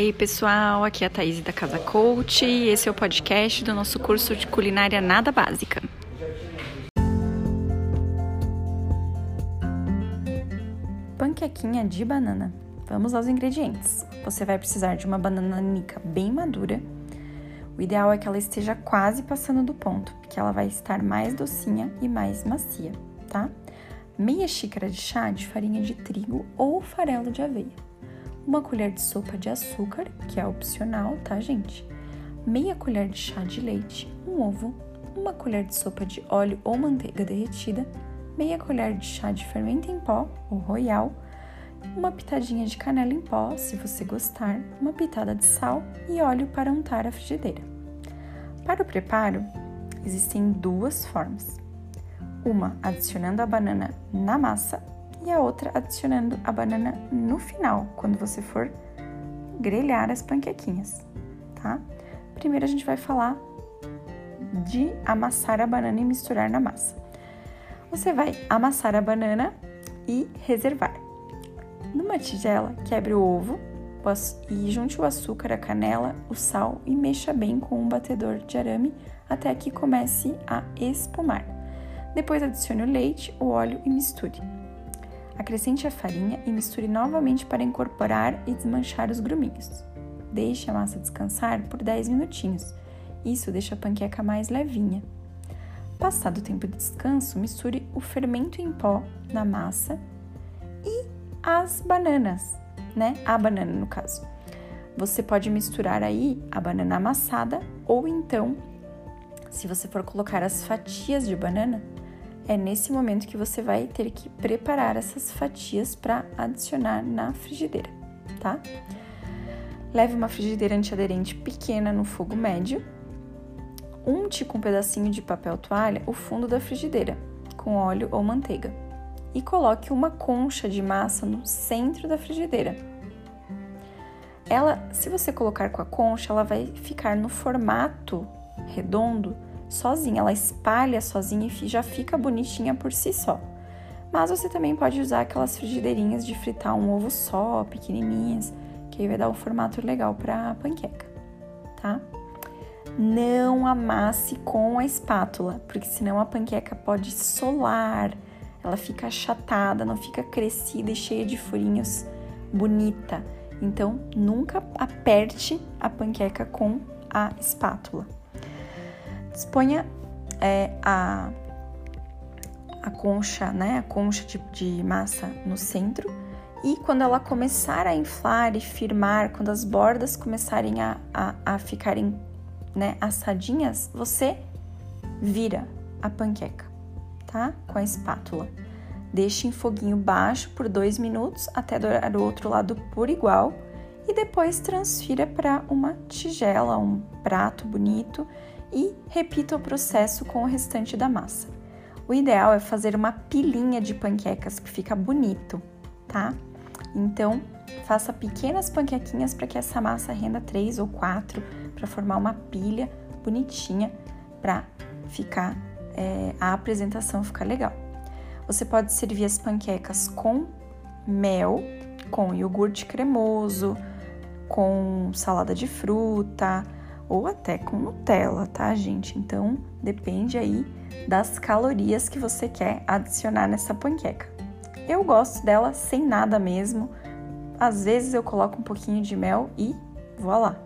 Ei pessoal, aqui é a Thaís da Casa Coach e esse é o podcast do nosso curso de culinária nada básica. Panquequinha de banana. Vamos aos ingredientes. Você vai precisar de uma banana nica bem madura. O ideal é que ela esteja quase passando do ponto, porque ela vai estar mais docinha e mais macia, tá? Meia xícara de chá de farinha de trigo ou farelo de aveia uma colher de sopa de açúcar, que é opcional, tá, gente? Meia colher de chá de leite, um ovo, uma colher de sopa de óleo ou manteiga derretida, meia colher de chá de fermento em pó ou royal, uma pitadinha de canela em pó, se você gostar, uma pitada de sal e óleo para untar a frigideira. Para o preparo, existem duas formas. Uma adicionando a banana na massa e a outra adicionando a banana no final, quando você for grelhar as panquequinhas, tá? Primeiro a gente vai falar de amassar a banana e misturar na massa. Você vai amassar a banana e reservar. Numa tigela, quebre o ovo e junte o açúcar, a canela, o sal e mexa bem com um batedor de arame até que comece a espumar. Depois adicione o leite, o óleo e misture. Acrescente a farinha e misture novamente para incorporar e desmanchar os gruminhos. Deixe a massa descansar por 10 minutinhos. Isso deixa a panqueca mais levinha. Passado o tempo de descanso, misture o fermento em pó na massa e as bananas, né? A banana no caso. Você pode misturar aí a banana amassada ou então, se você for colocar as fatias de banana, é nesse momento que você vai ter que preparar essas fatias para adicionar na frigideira, tá? Leve uma frigideira antiaderente pequena no fogo médio. Unte com um pedacinho de papel toalha o fundo da frigideira com óleo ou manteiga e coloque uma concha de massa no centro da frigideira. Ela, se você colocar com a concha, ela vai ficar no formato redondo sozinha, ela espalha sozinha e já fica bonitinha por si só. Mas você também pode usar aquelas frigideirinhas de fritar um ovo só, pequenininhas, que aí vai dar um formato legal para panqueca, tá? Não amasse com a espátula, porque senão a panqueca pode solar, ela fica achatada, não fica crescida e cheia de furinhos, bonita. Então, nunca aperte a panqueca com a espátula. Disponha é, a, a concha, né, a concha de, de massa no centro e quando ela começar a inflar e firmar, quando as bordas começarem a, a, a ficarem né, assadinhas, você vira a panqueca, tá? Com a espátula. Deixe em foguinho baixo por dois minutos até dourar o outro lado por igual e depois transfira para uma tigela, um prato bonito e repita o processo com o restante da massa. O ideal é fazer uma pilinha de panquecas que fica bonito, tá? Então, faça pequenas panquequinhas para que essa massa renda três ou quatro para formar uma pilha bonitinha para ficar é, a apresentação ficar legal. Você pode servir as panquecas com mel, com iogurte cremoso, com salada de fruta, ou até com Nutella, tá, gente? Então depende aí das calorias que você quer adicionar nessa panqueca. Eu gosto dela sem nada mesmo. Às vezes eu coloco um pouquinho de mel e voilá,